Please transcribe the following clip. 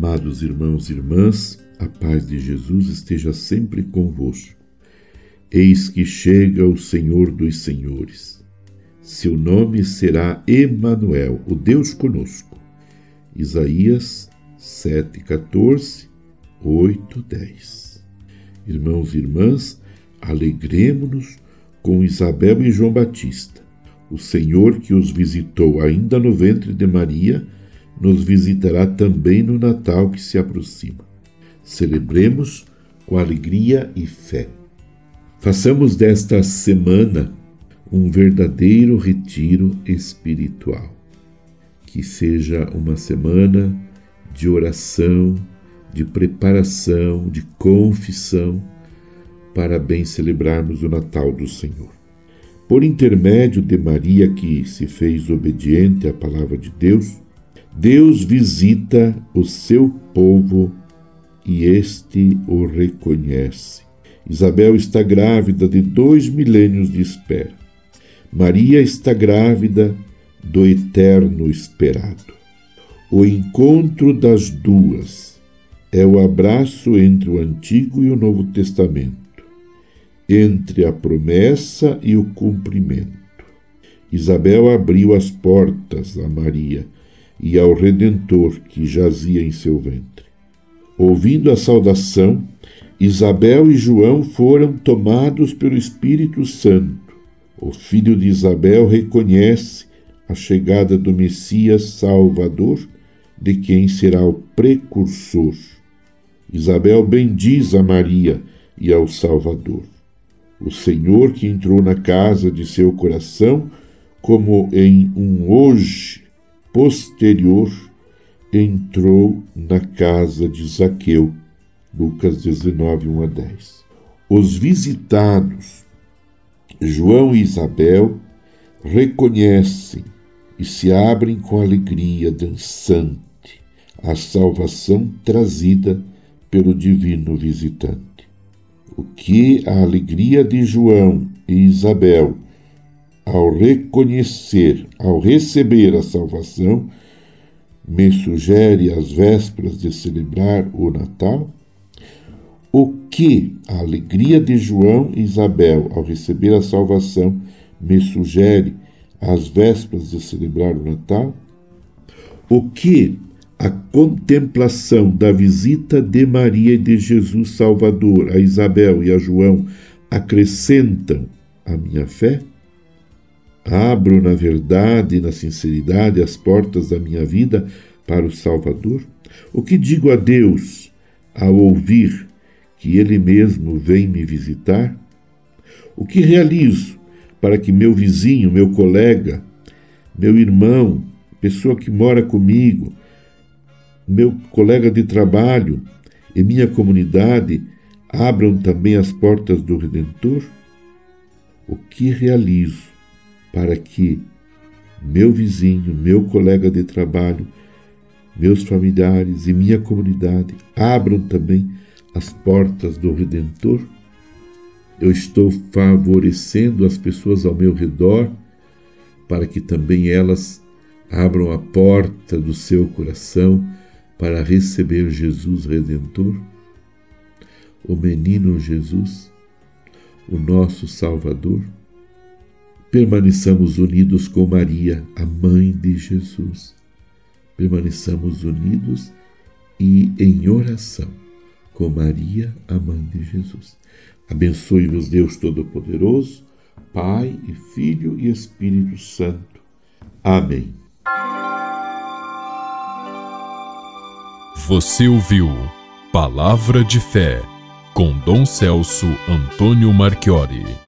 Amados irmãos e irmãs, a paz de Jesus esteja sempre convosco. Eis que chega o Senhor dos Senhores. Seu nome será Emanuel, o Deus conosco. Isaías 7:14, 8, 10. Irmãos e irmãs, alegremo-nos com Isabel e João Batista. O Senhor que os visitou ainda no ventre de Maria, nos visitará também no Natal que se aproxima. Celebremos com alegria e fé. Façamos desta semana um verdadeiro retiro espiritual. Que seja uma semana de oração, de preparação, de confissão, para bem celebrarmos o Natal do Senhor. Por intermédio de Maria, que se fez obediente à palavra de Deus, Deus visita o seu povo e este o reconhece. Isabel está grávida de dois milênios de espera. Maria está grávida do eterno esperado. O encontro das duas é o abraço entre o Antigo e o Novo Testamento, entre a promessa e o cumprimento. Isabel abriu as portas a Maria e ao Redentor que jazia em seu ventre. Ouvindo a saudação, Isabel e João foram tomados pelo Espírito Santo. O filho de Isabel reconhece a chegada do Messias Salvador, de quem será o precursor. Isabel bendiz a Maria e ao Salvador. O Senhor que entrou na casa de seu coração, como em um hoje posterior, entrou na casa de Zaqueu Lucas 19, 1 a 10. Os visitados, João e Isabel, reconhecem e se abrem com alegria dançante a salvação trazida pelo divino visitante. O que a alegria de João e Isabel ao reconhecer, ao receber a salvação, me sugere às vésperas de celebrar o Natal? O que a alegria de João e Isabel ao receber a salvação me sugere às vésperas de celebrar o Natal? O que a contemplação da visita de Maria e de Jesus Salvador a Isabel e a João acrescentam à minha fé? Abro na verdade e na sinceridade as portas da minha vida para o Salvador? O que digo a Deus ao ouvir que Ele mesmo vem me visitar? O que realizo para que meu vizinho, meu colega, meu irmão, pessoa que mora comigo, meu colega de trabalho e minha comunidade abram também as portas do Redentor? O que realizo para que meu vizinho, meu colega de trabalho, meus familiares e minha comunidade abram também as portas do Redentor? Eu estou favorecendo as pessoas ao meu redor para que também elas abram a porta do seu coração para receber Jesus Redentor? O menino Jesus, o nosso Salvador? Permaneçamos unidos com Maria, a mãe de Jesus. Permaneçamos unidos e em oração com Maria, a mãe de Jesus. Abençoe-vos Deus Todo-Poderoso, Pai e Filho e Espírito Santo. Amém. Você ouviu Palavra de Fé com Dom Celso Antônio Marchiori.